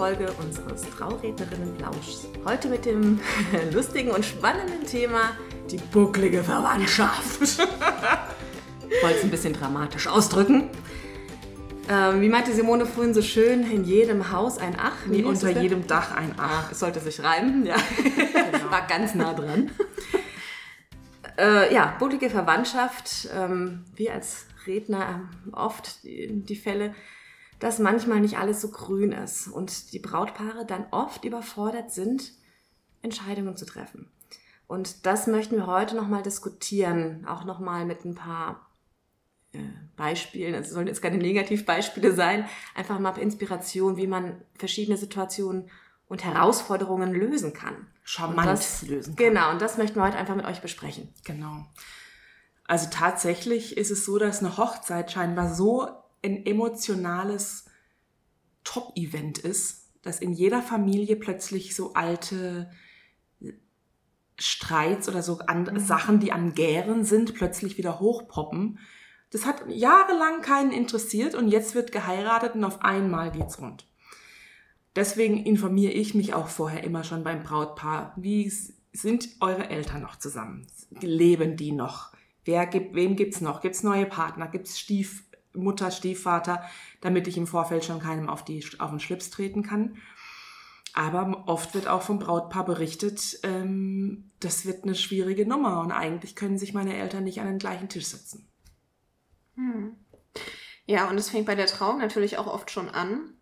Folge unseres Traurednerinnen-Plauschs. Heute mit dem lustigen und spannenden Thema die bucklige Verwandtschaft. ich wollte es ein bisschen dramatisch ausdrücken. Ähm, wie meinte Simone vorhin so schön, in jedem Haus ein Ach. Wie unter jedem Dach ein Ach. Es sollte sich reimen, ja. Genau. War ganz nah dran. äh, ja, bucklige Verwandtschaft. Ähm, wir als Redner haben oft die, die Fälle, dass manchmal nicht alles so grün ist und die Brautpaare dann oft überfordert sind, Entscheidungen zu treffen. Und das möchten wir heute nochmal diskutieren, auch nochmal mit ein paar äh, Beispielen. Es sollen jetzt keine Negativbeispiele sein, einfach mal Inspiration, wie man verschiedene Situationen und Herausforderungen lösen kann. Charmant das, lösen kann. Genau, und das möchten wir heute einfach mit euch besprechen. Genau. Also tatsächlich ist es so, dass eine Hochzeit scheinbar so ein emotionales Top-Event ist, dass in jeder Familie plötzlich so alte Streits oder so an, mhm. Sachen, die an Gären sind, plötzlich wieder hochpoppen. Das hat jahrelang keinen interessiert und jetzt wird geheiratet und auf einmal geht's rund. Deswegen informiere ich mich auch vorher immer schon beim Brautpaar. Wie sind eure Eltern noch zusammen? Leben die noch? Wer gibt, wem gibt's noch? Gibt's neue Partner? Gibt's Stief, Mutter, Stiefvater, damit ich im Vorfeld schon keinem auf, die, auf den Schlips treten kann. Aber oft wird auch vom Brautpaar berichtet, ähm, das wird eine schwierige Nummer und eigentlich können sich meine Eltern nicht an den gleichen Tisch setzen. Hm. Ja, und es fängt bei der Trauung natürlich auch oft schon an,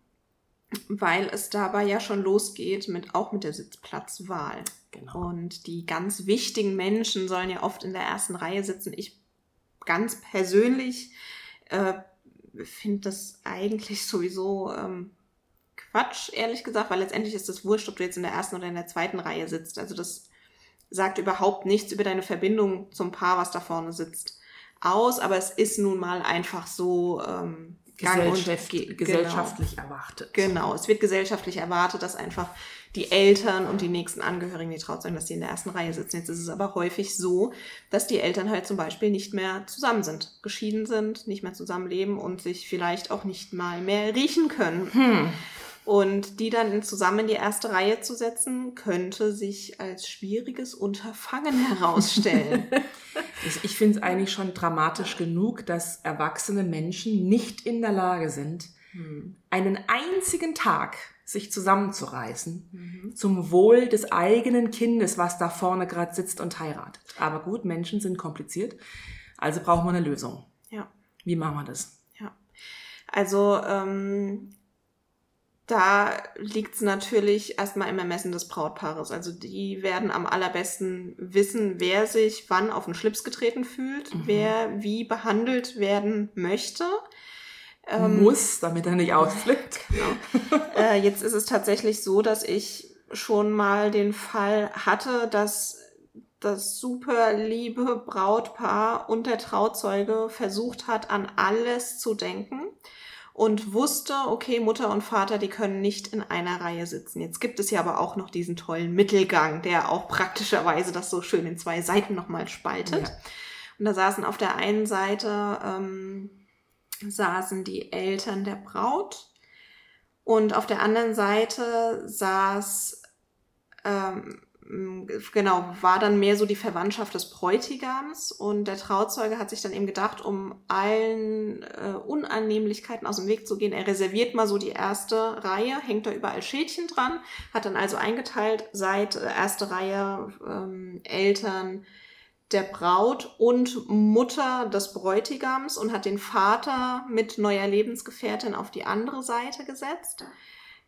weil es dabei ja schon losgeht mit auch mit der Sitzplatzwahl. Genau. Und die ganz wichtigen Menschen sollen ja oft in der ersten Reihe sitzen. Ich ganz persönlich äh, finde das eigentlich sowieso ähm, Quatsch, ehrlich gesagt, weil letztendlich ist das wurscht, ob du jetzt in der ersten oder in der zweiten Reihe sitzt. Also das sagt überhaupt nichts über deine Verbindung zum Paar, was da vorne sitzt, aus. Aber es ist nun mal einfach so ähm, Gesellschaftlich, und, gesellschaftlich genau. erwartet. Genau, es wird gesellschaftlich erwartet, dass einfach die Eltern und die nächsten Angehörigen, die traut sein, dass die in der ersten Reihe sitzen. Jetzt ist es aber häufig so, dass die Eltern halt zum Beispiel nicht mehr zusammen sind, geschieden sind, nicht mehr zusammenleben und sich vielleicht auch nicht mal mehr riechen können. Hm. Und die dann zusammen in die erste Reihe zu setzen, könnte sich als schwieriges Unterfangen herausstellen. ich finde es eigentlich schon dramatisch genug, dass erwachsene Menschen nicht in der Lage sind, hm. einen einzigen Tag sich zusammenzureißen mhm. zum Wohl des eigenen Kindes, was da vorne gerade sitzt und heiratet. Aber gut, Menschen sind kompliziert, also brauchen wir eine Lösung. Ja. Wie machen wir das? Ja. Also ähm, da liegt es natürlich erstmal im Ermessen des Brautpaares. Also die werden am allerbesten wissen, wer sich wann auf den Schlips getreten fühlt, mhm. wer wie behandelt werden möchte. Ähm, Muss, damit er nicht ausflippt. Genau. äh, jetzt ist es tatsächlich so, dass ich schon mal den Fall hatte, dass das super liebe Brautpaar und der Trauzeuge versucht hat, an alles zu denken und wusste, okay, Mutter und Vater, die können nicht in einer Reihe sitzen. Jetzt gibt es ja aber auch noch diesen tollen Mittelgang, der auch praktischerweise das so schön in zwei Seiten nochmal spaltet. Ja. Und da saßen auf der einen Seite ähm, saßen die Eltern der Braut. Und auf der anderen Seite saß, ähm, genau, war dann mehr so die Verwandtschaft des Bräutigams. Und der Trauzeuge hat sich dann eben gedacht, um allen äh, Unannehmlichkeiten aus dem Weg zu gehen, er reserviert mal so die erste Reihe, hängt da überall Schädchen dran, hat dann also eingeteilt, seit äh, erste Reihe ähm, Eltern, der Braut und Mutter des Bräutigams und hat den Vater mit neuer Lebensgefährtin auf die andere Seite gesetzt.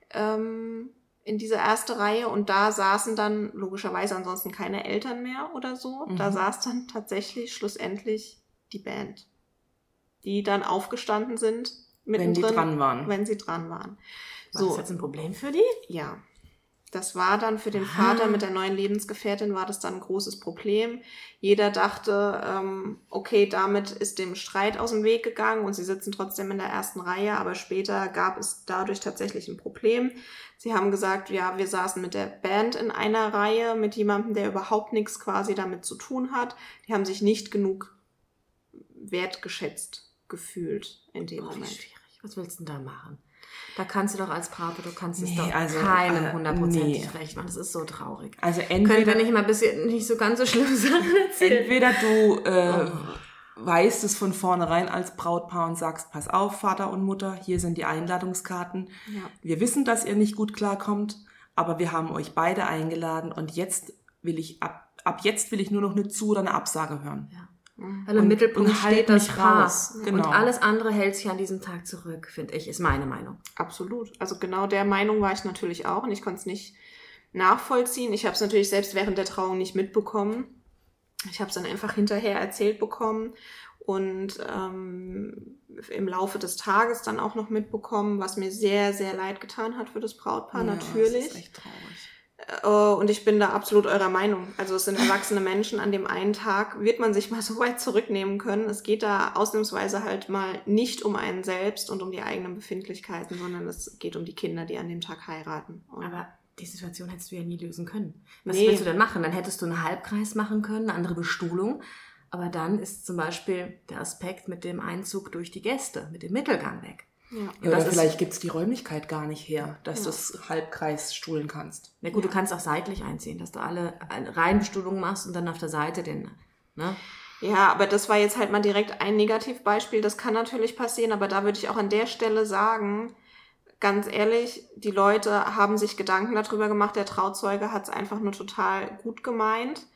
Ähm, in diese erste Reihe und da saßen dann logischerweise ansonsten keine Eltern mehr oder so. Mhm. Da saß dann tatsächlich schlussendlich die Band, die dann aufgestanden sind, wenn die dran waren. Wenn sie dran waren. War so. das jetzt ein Problem für die? Ja. Das war dann für den Vater mit der neuen Lebensgefährtin war das dann ein großes Problem. Jeder dachte, ähm, okay, damit ist dem Streit aus dem Weg gegangen und sie sitzen trotzdem in der ersten Reihe, aber später gab es dadurch tatsächlich ein Problem. Sie haben gesagt, ja, wir saßen mit der Band in einer Reihe mit jemandem, der überhaupt nichts quasi damit zu tun hat. Die haben sich nicht genug wertgeschätzt gefühlt in dem Boah, Moment. Wie schwierig. Was willst du denn da machen? Da kannst du doch als Papa, du kannst es Nee, doch also, keinem äh, hundertprozentig nee. recht machen. Das ist so traurig. Also Können wir entweder, nicht mal ein bisschen nicht so ganz so schlimme Sachen erzählen? entweder du äh, Oh. weißt es von vornherein als Brautpaar und sagst, pass auf, Vater und Mutter, hier sind die Einladungskarten. Ja. Wir wissen, dass ihr nicht gut klarkommt, aber wir haben euch beide eingeladen und jetzt will ich ab, ab jetzt will ich nur noch eine Zu- oder eine Absage hören. Ja. Weil im Und- Mittelpunkt und halt steht das raus. Genau. Und alles andere hält sich an diesem Tag zurück, finde ich, ist meine Meinung. Absolut. Also genau der Meinung war ich natürlich auch und ich konnte es nicht nachvollziehen. Ich habe es natürlich selbst während der Trauung nicht mitbekommen. Ich habe es dann einfach hinterher erzählt bekommen und ähm, im Laufe des Tages dann auch noch mitbekommen, was mir sehr, sehr leid getan hat für das Brautpaar, Ja, natürlich. Das ist echt traurig. Äh, Und ich bin da absolut eurer Meinung. Also es sind erwachsene Menschen. An dem einen Tag wird man sich mal so weit zurücknehmen können. Es geht da ausnahmsweise halt mal nicht um einen selbst und um die eigenen Befindlichkeiten, sondern es geht um die Kinder, die an dem Tag heiraten. Und Aber die Situation hättest du ja nie lösen können. Was Nee. willst du denn machen? Dann hättest du einen Halbkreis machen können, eine andere Bestuhlung. Aber dann ist zum Beispiel der Aspekt mit dem Einzug durch die Gäste, mit dem Mittelgang weg. Ja. Oder vielleicht gibt's die Räumlichkeit gar nicht her, dass Ja. du es Halbkreis stuhlen kannst. Na gut, Ja. du kannst auch seitlich einziehen, dass du alle eine Reihenbestuhlung machst und dann auf der Seite den, ne? Ja, aber das war jetzt halt mal direkt ein Negativbeispiel. Das kann natürlich passieren, aber da würde ich auch an der Stelle sagen, ganz ehrlich, die Leute haben sich Gedanken darüber gemacht. Der Trauzeuge hat es einfach nur total gut gemeint.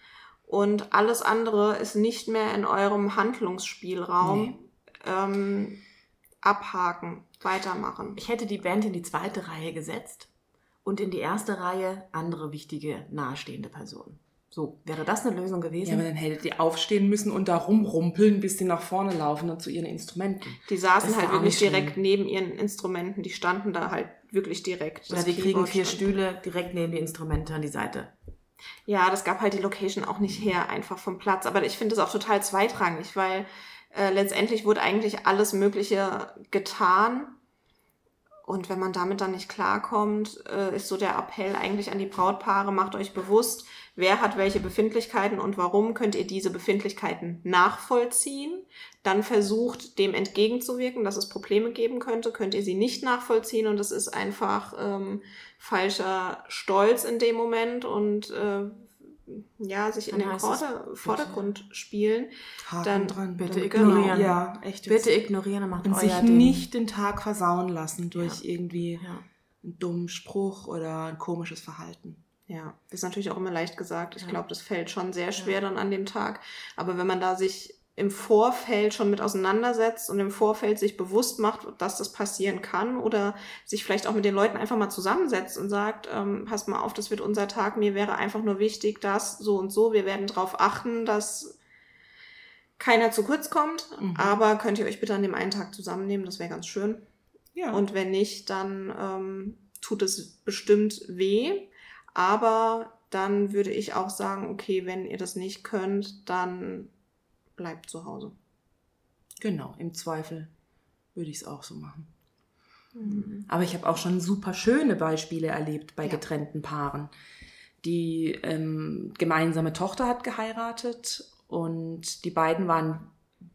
Und alles andere ist nicht mehr in eurem Handlungsspielraum. Nee. Ähm, abhaken, weitermachen. Ich hätte die Band in die zweite Reihe gesetzt und in die erste Reihe andere wichtige, nahestehende Personen. So, wäre das eine Lösung Ja, gewesen? aber dann hättet ihr aufstehen müssen und da rumrumpeln, bis sie nach vorne laufen und zu ihren Instrumenten. Die saßen Das halt wirklich direkt neben ihren Instrumenten. Die standen da halt wirklich direkt. Oder die kriegen Keyboard vier Stühle direkt neben die Instrumente an die Seite. Ja, das gab halt die Location auch nicht her, einfach vom Platz. Aber ich finde es auch total zweitrangig, weil äh, letztendlich wurde eigentlich alles Mögliche getan. Und wenn man damit dann nicht klarkommt, äh, ist so der Appell eigentlich an die Brautpaare, macht euch bewusst, wer hat welche Befindlichkeiten und warum könnt ihr diese Befindlichkeiten nachvollziehen. Dann versucht, dem entgegenzuwirken, dass es Probleme geben könnte. Könnt ihr sie nicht nachvollziehen und es ist einfach ähm, falscher Stolz in dem Moment und äh, ja, sich in Dann den heißt es, Vorder Vordergrund spielen. Haken Dann dran. bitte Dann- ignorieren. Ja, echt. Bitte ignorieren und macht und euer sich Ding. nicht den Tag versauen lassen durch irgendwie Ja. einen dummen Spruch oder ein komisches Verhalten. Ja, ist natürlich auch immer leicht gesagt. Ich Ja. glaube, das fällt schon sehr schwer Ja. dann an dem Tag. Aber wenn man da sich im Vorfeld schon mit auseinandersetzt und im Vorfeld sich bewusst macht, dass das passieren kann oder sich vielleicht auch mit den Leuten einfach mal zusammensetzt und sagt, ähm, passt mal auf, das wird unser Tag, mir wäre einfach nur wichtig, dass so und so, wir werden darauf achten, dass keiner zu kurz kommt, Mhm. aber könnt ihr euch bitte an dem einen Tag zusammennehmen, das wäre ganz schön. Ja. Und wenn nicht, dann ähm, tut es bestimmt weh. Aber dann würde ich auch sagen, okay, wenn ihr das nicht könnt, dann bleibt zu Hause. genau, im Zweifel würde ich es auch so machen. Mhm. Aber ich habe auch schon super schöne Beispiele erlebt bei Ja. getrennten Paaren. Die ähm, gemeinsame Tochter hat geheiratet und die beiden waren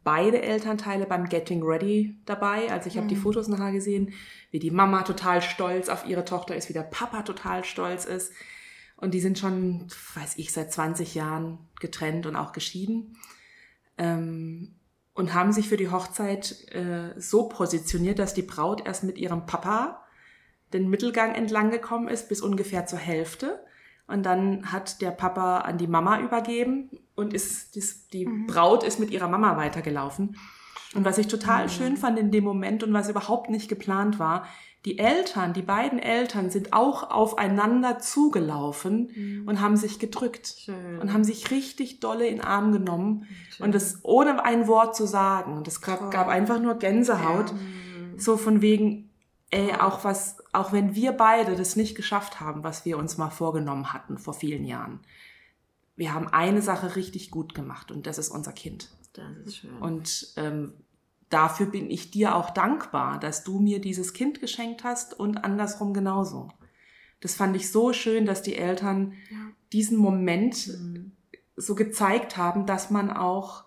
beide Elternteile beim Getting Ready dabei. Also ich habe die Mhm. Fotos nachher gesehen, wie die Mama total stolz auf ihre Tochter ist, wie der Papa total stolz ist. Und die sind schon, weiß ich, seit 20 Jahren getrennt und auch geschieden. Ähm, und haben sich für die Hochzeit äh, so positioniert, dass die Braut erst mit ihrem Papa den Mittelgang entlang gekommen ist, bis ungefähr zur Hälfte. Und dann hat der Papa an die Mama übergeben und ist, die Mhm. Braut ist mit ihrer Mama weitergelaufen. Und was ich total schön fand in dem Moment und was überhaupt nicht geplant war, die Eltern, die beiden Eltern sind auch aufeinander zugelaufen und haben sich gedrückt Schön. und haben sich richtig dolle in den Arm genommen Schön. und das ohne ein Wort zu sagen. Und es gab, gab einfach nur Gänsehaut. Mhm. So von wegen, ey, auch was, auch wenn wir beide das nicht geschafft haben, was wir uns mal vorgenommen hatten vor vielen Jahren. Wir haben eine Sache richtig gut gemacht und das ist unser Kind. Das ist schön. Und ähm, dafür bin ich dir auch dankbar, dass du mir dieses Kind geschenkt hast und andersrum genauso. Das fand ich so schön, dass die Eltern Ja. diesen Moment Mhm. so gezeigt haben, dass man auch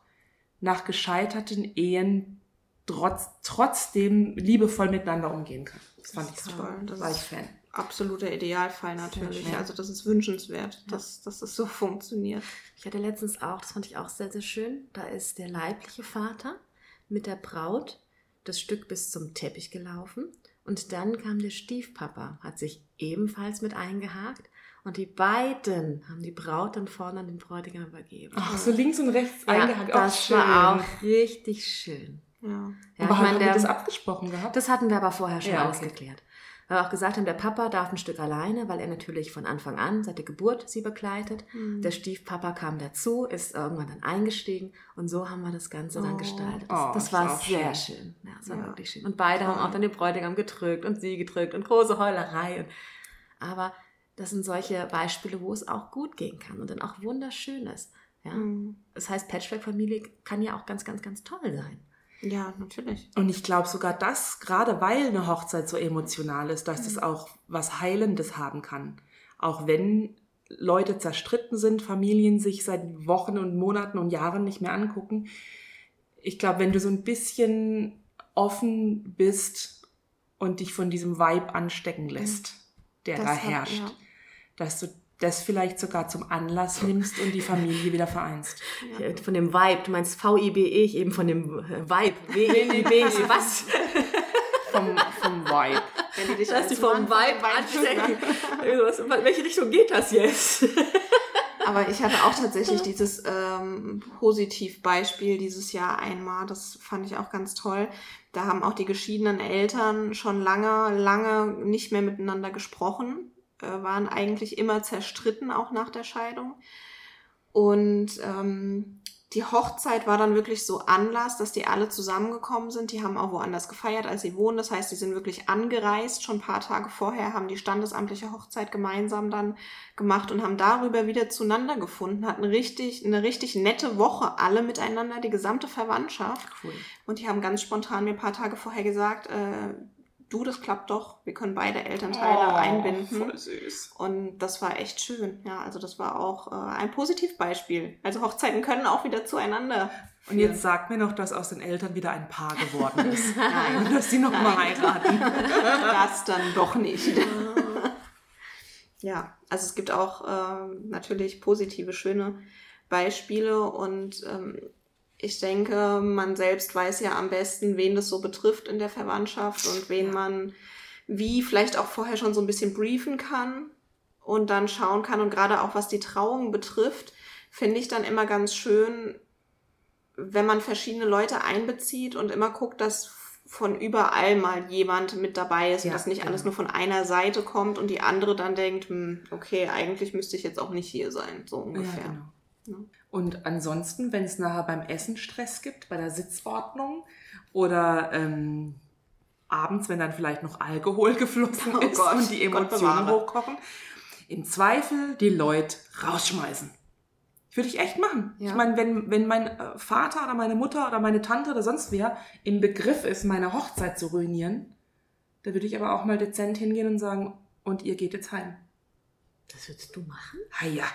nach gescheiterten Ehen trotz, trotzdem liebevoll miteinander umgehen kann. Das fand ich super. toll. Das war ich Fan. Absoluter Idealfall natürlich. Also das ist wünschenswert, dass, dass es so funktioniert. Ich hatte letztens auch, das fand ich auch sehr, sehr schön, da ist der leibliche Vater mit der Braut das Stück bis zum Teppich gelaufen und dann kam der Stiefpapa, hat sich ebenfalls mit eingehakt und die beiden haben die Braut dann vorne an den Bräutigam übergeben. Ach, so links und rechts ja, eingehakt. das auch war schön. auch richtig schön. Ja. Ja, Aber ich haben meine, wir der, das abgesprochen gehabt? das hatten wir aber vorher schon Ja, okay. geklärt. Weil wir auch gesagt haben, der Papa darf ein Stück alleine, weil er natürlich von Anfang an, seit der Geburt, sie begleitet. Mhm. Der Stiefpapa kam dazu, ist irgendwann dann eingestiegen und so haben wir das Ganze dann Oh. gestaltet. Oh, Das, das ist war sehr schön. schön. Ja, das war Ja. wirklich schön. Und beide haben Toll. auch dann den Bräutigam gedrückt und sie gedrückt und große Heulerei. Und, aber das sind solche Beispiele, wo es auch gut gehen kann und dann auch wunderschön ist. Ja? Mhm. Das heißt, Patchwork-Familie kann ja auch ganz, ganz, ganz toll sein. Ja, natürlich. Und ich glaube sogar das, gerade weil eine Hochzeit so emotional ist, dass Mhm. das auch was Heilendes haben kann. Auch wenn Leute zerstritten sind, Familien sich seit Wochen und Monaten und Jahren nicht mehr angucken. Ich glaube, wenn du so ein bisschen offen bist und dich von diesem Vibe anstecken lässt, der Das da hat- herrscht, ja. dass du das vielleicht sogar zum Anlass nimmst und die Familie wieder vereinst. Ja. Von dem Vibe, du meinst V-I-B-E, ich eben von dem äh, Vibe. W-I-B, was? Vom, vom Vibe. Wenn die dich Lass als dich vom Vibe anstecken. In welche Richtung geht das jetzt? Aber ich hatte auch tatsächlich dieses ähm, Positivbeispiel dieses Jahr einmal. Das fand ich auch ganz toll. Da haben auch die geschiedenen Eltern schon lange, lange nicht mehr miteinander gesprochen, waren eigentlich immer zerstritten, auch nach der Scheidung. Und ähm, die Hochzeit war dann wirklich so Anlass, dass die alle zusammengekommen sind. Die haben auch woanders gefeiert, als sie wohnen. Das heißt, die sind wirklich angereist. Schon ein paar Tage vorher haben die standesamtliche Hochzeit gemeinsam dann gemacht und haben darüber wieder zueinander gefunden. Hatten richtig, eine richtig nette Woche alle miteinander, die gesamte Verwandtschaft. Cool. Und die haben ganz spontan mir ein paar Tage vorher gesagt, äh, du, das klappt doch. Wir können beide Elternteile Oh, einbinden. Voll süß. Und das war echt schön. Ja, also das war auch äh, ein Positivbeispiel. Also Hochzeiten können auch wieder zueinander. Und jetzt sag mir noch, dass aus den Eltern wieder ein Paar geworden ist. Nein. Und dass sie nochmal heiraten. das dann doch nicht. ja, also es gibt auch ähm, natürlich positive, schöne Beispiele und ähm, ich denke, man selbst weiß ja am besten, wen das so betrifft in der Verwandtschaft und wen man wie vielleicht auch vorher schon so ein bisschen briefen kann und dann schauen kann. Und gerade auch was die Trauung betrifft, finde ich dann immer ganz schön, wenn man verschiedene Leute einbezieht und immer guckt, dass von überall mal jemand mit dabei ist und Ja, dass nicht alles genau. nur von einer Seite kommt und die andere dann denkt, hm, okay, eigentlich müsste ich jetzt auch nicht hier sein, so ungefähr. Ja, genau. Und ansonsten, wenn es nachher beim Essen Stress gibt, bei der Sitzordnung oder ähm, abends, wenn dann vielleicht noch Alkohol geflossen Oh ist Gott, und die Emotionen hochkochen, im Zweifel die Leute rausschmeißen. Würde ich echt machen. Ja. Ich meine, wenn, wenn mein äh, Vater oder meine Mutter oder meine Tante oder sonst wer im Begriff ist, meine Hochzeit zu ruinieren, da würde ich aber auch mal dezent hingehen und sagen, und ihr geht jetzt heim. Das würdest du machen? Ha ja,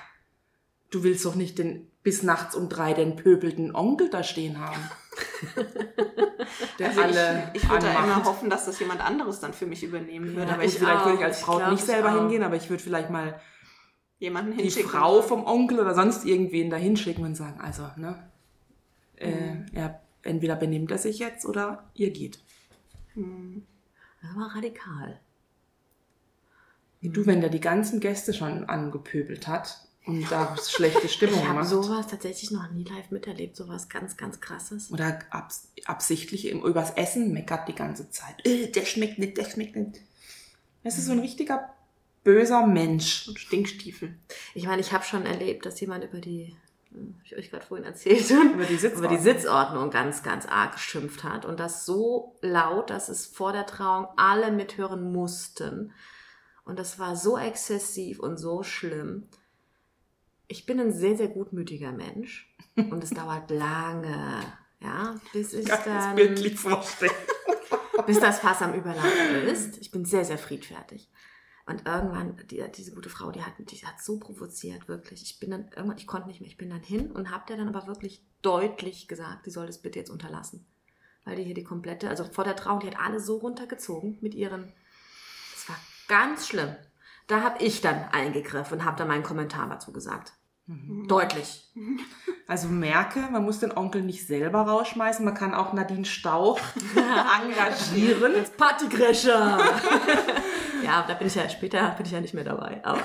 du willst doch nicht den, bis nachts um drei den pöbelten Onkel da stehen haben. Der Also alle ich, ich würde da immer anmacht. hoffen, dass das jemand anderes dann für mich übernehmen würde. Ja, aber ich vielleicht auch. würde ich als Ich Braut glaub, nicht ich selber auch. hingehen, aber ich würde vielleicht mal jemanden die. Frau vom Onkel oder sonst irgendwen da hinschicken und sagen, also, ne, äh, er, entweder benimmt er sich jetzt oder ihr geht. Das war radikal. Du, wenn der die ganzen Gäste schon angepöbelt hat und da schlechte Stimmung Ich habe macht. sowas tatsächlich noch nie live miterlebt, sowas ganz, ganz krasses. Oder abs absichtlich übers Essen meckert die ganze Zeit. Äh, der schmeckt nicht, der schmeckt nicht. Das ist so ein richtiger böser Mensch. Und Stinkstiefel. Ich meine, ich habe schon erlebt, dass jemand über die, hm, hab ich euch gerade vorhin erzählt, Über die über die Sitzordnung ganz, ganz arg geschimpft hat. Und das so laut, dass es vor der Trauung alle mithören mussten. Und das war so exzessiv und so schlimm. Ich bin ein sehr, sehr gutmütiger Mensch. Und es dauert lange, ja, bis ich Kann das dann bildlich vorstellen. bis das Fass am Überlaufen ist. Ich bin sehr, sehr friedfertig. Und irgendwann, die, diese gute Frau, die hat, die hat so provoziert, wirklich. Ich bin dann, irgendwann, ich konnte nicht mehr, ich bin dann hin und habe der dann aber wirklich deutlich gesagt, sie soll das bitte jetzt unterlassen. weil die hier die komplette, also vor der Trauung, die hat alle so runtergezogen mit ihren. Das war ganz schlimm. Da habe ich dann eingegriffen und habe dann meinen Kommentar dazu gesagt. Deutlich. Also merke, man muss den Onkel nicht selber rausschmeißen, man kann auch Nadine Stauch engagieren. Als Partygrescher. ja, da bin ich ja später bin ich ja nicht mehr dabei. Aber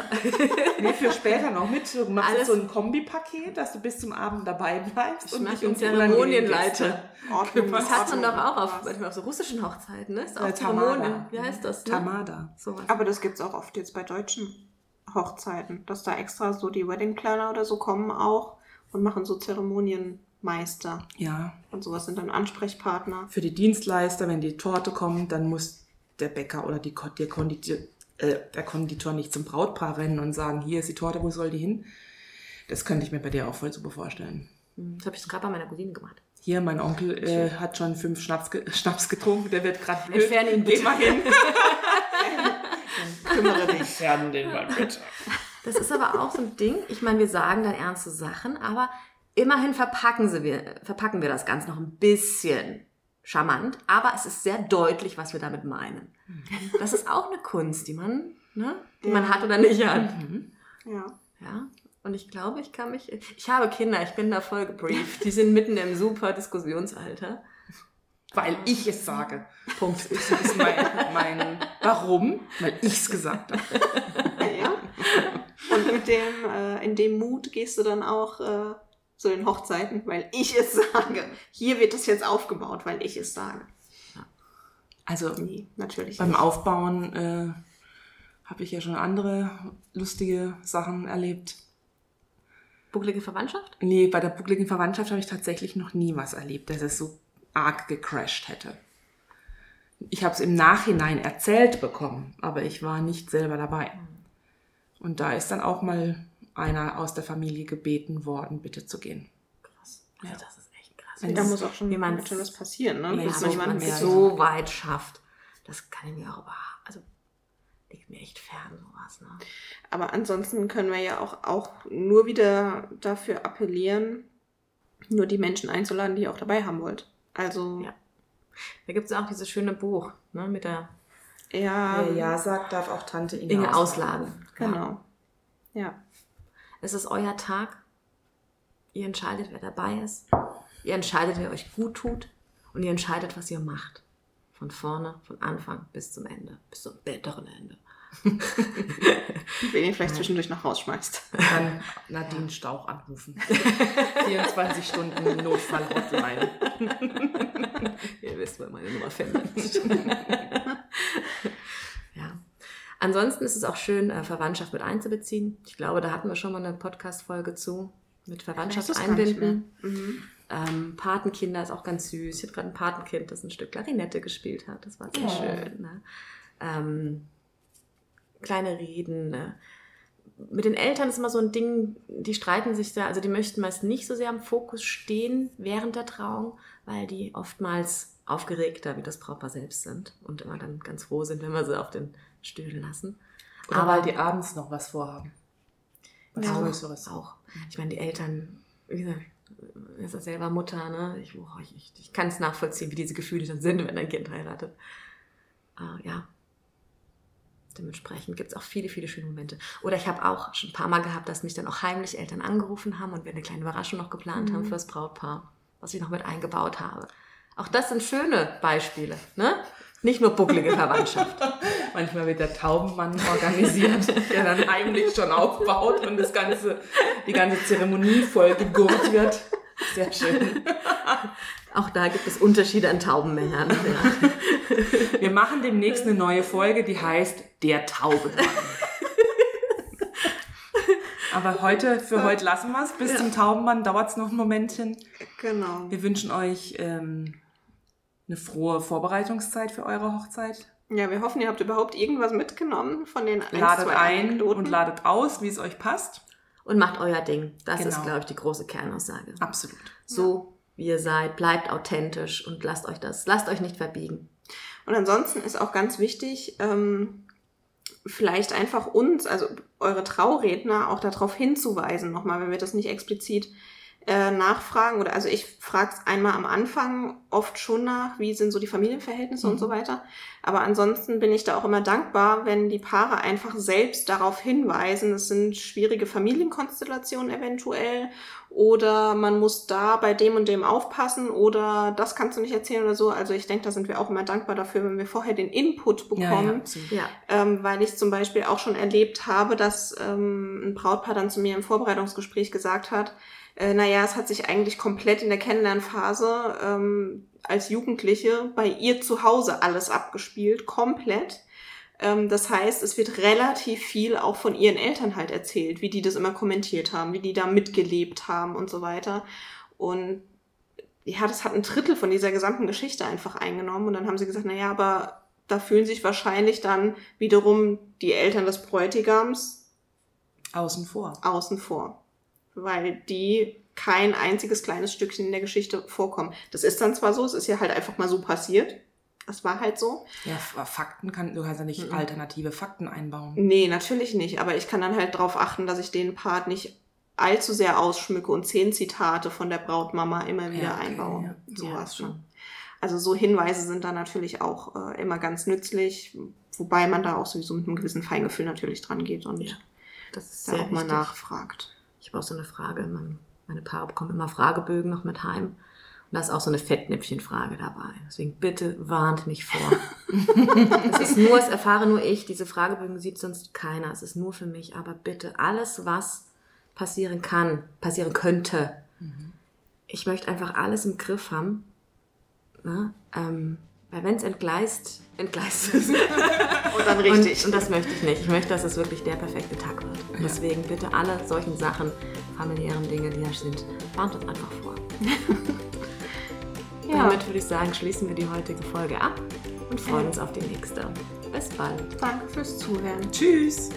Nee, für später noch mit. Du machst Alles- jetzt so ein Kombipaket, dass du bis zum Abend dabei bleibst. Ich mach dich den um die unangenehmen Zeremonienleiter. Gäste Ordnung, das hat man doch auch auf, manchmal auf so russischen Hochzeiten, ne? Ist auch Zeremonie. Tamada. Wie heißt das? Ne? Tamada. Sowas. Aber das gibt's auch oft jetzt bei deutschen Hochzeiten, dass da extra so die Wedding Planner oder so kommen auch und machen so Zeremonienmeister Ja. und sowas sind dann Ansprechpartner. Für die Dienstleister, wenn die Torte kommt, dann muss der Bäcker oder die, der, Konditor, äh, der Konditor nicht zum Brautpaar rennen und sagen, hier ist die Torte, wo soll die hin? Das könnte ich mir bei dir auch voll super vorstellen. Das habe ich gerade bei meiner Cousine gemacht. Hier, mein Onkel äh, hat schon fünf Schnaps, ge Schnaps getrunken, der wird gerade blöd. Entferne ihn Geh bitte. mal hin. Kümmere dich. Entfernen den mal bitte. Das ist aber auch so ein Ding. Ich meine, wir sagen dann ernste Sachen, aber immerhin verpacken, sie wir, verpacken wir das Ganze noch ein bisschen charmant, aber es ist sehr deutlich, was wir damit meinen. Das ist auch eine Kunst, die man, ne, die man hat oder nicht hat. Ja. Ja. Und ich glaube, ich kann mich. Ich habe Kinder, ich bin da voll gebrieft. Die sind mitten im super Diskussionsalter. Weil ich es sage. Punkt. Das ist mein, mein Warum? Weil ich es gesagt habe. ja. Und mit dem, äh, in dem Mut gehst du dann auch äh, zu den Hochzeiten, weil ich es sage. Hier wird das jetzt aufgebaut, weil ich es sage. Also Nee, natürlich beim nicht. Aufbauen äh, habe ich ja schon andere lustige Sachen erlebt. Bucklige Verwandtschaft? Nee, bei der buckligen Verwandtschaft habe ich tatsächlich noch nie was erlebt, dass es so arg gecrashed hätte. Ich habe es im Nachhinein erzählt bekommen, aber ich war nicht selber dabei. Und da ist dann auch mal einer aus der Familie gebeten worden, bitte zu gehen. Krass. Also das ist echt krass. Wenn da muss auch schon wie man ganz schön was passieren, ne? Ja, Bis Ja, man wenn man jemanden es ja, so so weit schafft, das kann ich mir auch überhaupt, also liegt mir echt fern, sowas. Ne? Aber ansonsten können wir ja auch, auch nur wieder dafür appellieren, nur die Menschen einzuladen, die ihr auch dabei haben wollt. Also, Ja. Da gibt es auch dieses schöne Buch ne, mit der ja, Wer ja sagt, darf auch Tante Inge, Inge ausladen. ausladen. genau. Ja. Es ist euer Tag. Ihr entscheidet, wer dabei ist. Ihr entscheidet, wer euch gut tut. Und ihr entscheidet, was ihr macht. Von vorne, von Anfang bis zum Ende. Bis zum bitteren Ende. Wenn ihr vielleicht zwischendurch noch rausschmeißt. Dann Nadine Stauch anrufen. 24 Stunden Notfall-Hotline. Ihr wisst, wer meine Nummer findet. ja. Ansonsten ist es auch schön, äh, Verwandtschaft mit einzubeziehen. Ich glaube, da hatten wir schon mal eine Podcast-Folge zu. Mit Verwandtschaft einbinden. Mhm. Ähm, Patenkinder ist auch ganz süß. Ich hatte gerade ein Patenkind, das ein Stück Klarinette gespielt hat. Das war sehr Oh. schön. Ne? Ähm, kleine Reden. Ne? Mit den Eltern ist immer so ein Ding, die streiten sich da, also die möchten meist nicht so sehr am Fokus stehen während der Trauung, weil die oftmals aufgeregter wie das Brautpaar selbst sind und immer dann ganz froh sind, wenn wir sie auf den Stühlen lassen. Oder Aber- weil die abends noch was vorhaben. Was Ja, Größeres. Auch. Ich meine, die Eltern, wie gesagt, ist ja selber Mutter, ne? Ich, boah, ich, ich, kann es nachvollziehen, wie diese Gefühle dann sind, wenn ein Kind heiratet. Äh, ja. Dementsprechend gibt es auch viele, viele schöne Momente. Oder ich habe auch schon ein paar Mal gehabt, dass mich dann auch heimlich Eltern angerufen haben und wir eine kleine Überraschung noch geplant haben für das Brautpaar, was ich noch mit eingebaut habe. Auch das sind schöne Beispiele, ne? Nicht nur bucklige Verwandtschaft. Manchmal wird der Taubenmann organisiert, der dann heimlich schon aufbaut und das ganze, die ganze Zeremonie voll gegurrt wird. Sehr schön. Auch da gibt es Unterschiede an Taubenmännern. Ja. Wir machen demnächst eine neue Folge, die heißt Der Taubenmann. Aber heute, für heute lassen wir es. Bis zum Taubenmann dauert es noch ein Momentchen. Genau. Wir wünschen euch ähm, eine frohe Vorbereitungszeit für eure Hochzeit. Ja, wir hoffen, ihr habt überhaupt irgendwas mitgenommen von den ein, Ladet ein Anekdoten. und ladet aus, wie es euch passt. Und macht euer Ding. Das ist, Genau. glaube ich, die große Kernaussage. Absolut. So wie ihr seid, bleibt authentisch und lasst euch das, lasst euch nicht verbiegen. Und ansonsten ist auch ganz wichtig, ähm, vielleicht einfach uns, also eure Trauredner, auch darauf hinzuweisen, nochmal, wenn wir das nicht explizit äh, nachfragen oder also ich frage es einmal am Anfang oft schon nach, wie sind so die Familienverhältnisse mhm. und so weiter. Aber ansonsten bin ich da auch immer dankbar, wenn die Paare einfach selbst darauf hinweisen, es sind schwierige Familienkonstellationen eventuell oder man muss da bei dem und dem aufpassen oder das kannst du nicht erzählen oder so. Also ich denke, da sind wir auch immer dankbar dafür, wenn wir vorher den Input bekommen, ja, ja, ähm, weil ich zum Beispiel auch schon erlebt habe, dass ähm, ein Brautpaar dann zu mir im Vorbereitungsgespräch gesagt hat, äh, naja, es hat sich eigentlich komplett in der Kennenlernphase ähm, als Jugendliche bei ihr zu Hause alles abgespielt, komplett. Ähm, das heißt, es wird relativ viel auch von ihren Eltern halt erzählt, wie die das immer kommentiert haben, wie die da mitgelebt haben und so weiter. Und ja, das hat ein Drittel von dieser gesamten Geschichte einfach eingenommen. Und dann haben sie gesagt, naja, aber da fühlen sich wahrscheinlich dann wiederum die Eltern des Bräutigams außen vor. Außen vor weil die kein einziges kleines Stückchen in der Geschichte vorkommen. Das ist dann zwar so, es ist ja halt einfach mal so passiert. Das war halt so. Ja, Fakten kann, du kannst ja nicht mhm. alternative Fakten einbauen. Nee, natürlich nicht. Aber ich kann dann halt darauf achten, dass ich den Part nicht allzu sehr ausschmücke und zehn Zitate von der Brautmama immer wieder ja, okay, einbaue. Ja. Sowas ja, schon. Also so Hinweise sind da natürlich auch äh, immer ganz nützlich, wobei man da auch sowieso mit einem gewissen Feingefühl natürlich dran geht und ja, das ist da auch mal nachfragt. Habe auch so eine Frage. meine Paare bekommen immer Fragebögen noch mit heim. Und da ist auch so eine Fettnäpfchenfrage dabei. Deswegen bitte warnt mich vor. es ist nur, es erfahre nur ich. Diese Fragebögen sieht sonst keiner. Es ist nur für mich. Aber bitte alles, was passieren kann, passieren könnte. Mhm. Ich möchte einfach alles im Griff haben. Ne? Ähm, weil wenn es entgleist, entgleist es. und dann richtig. Und, und, das möchte ich nicht. Ich möchte, dass es wirklich der perfekte Tag wird. Ja. Deswegen bitte alle solchen Sachen, familiären Dinge, die da sind, warnt uns einfach vor. ja. Damit würde ich sagen, schließen wir die heutige Folge ab und freuen ja. uns auf die nächste. Bis bald. Danke fürs Zuhören. Tschüss.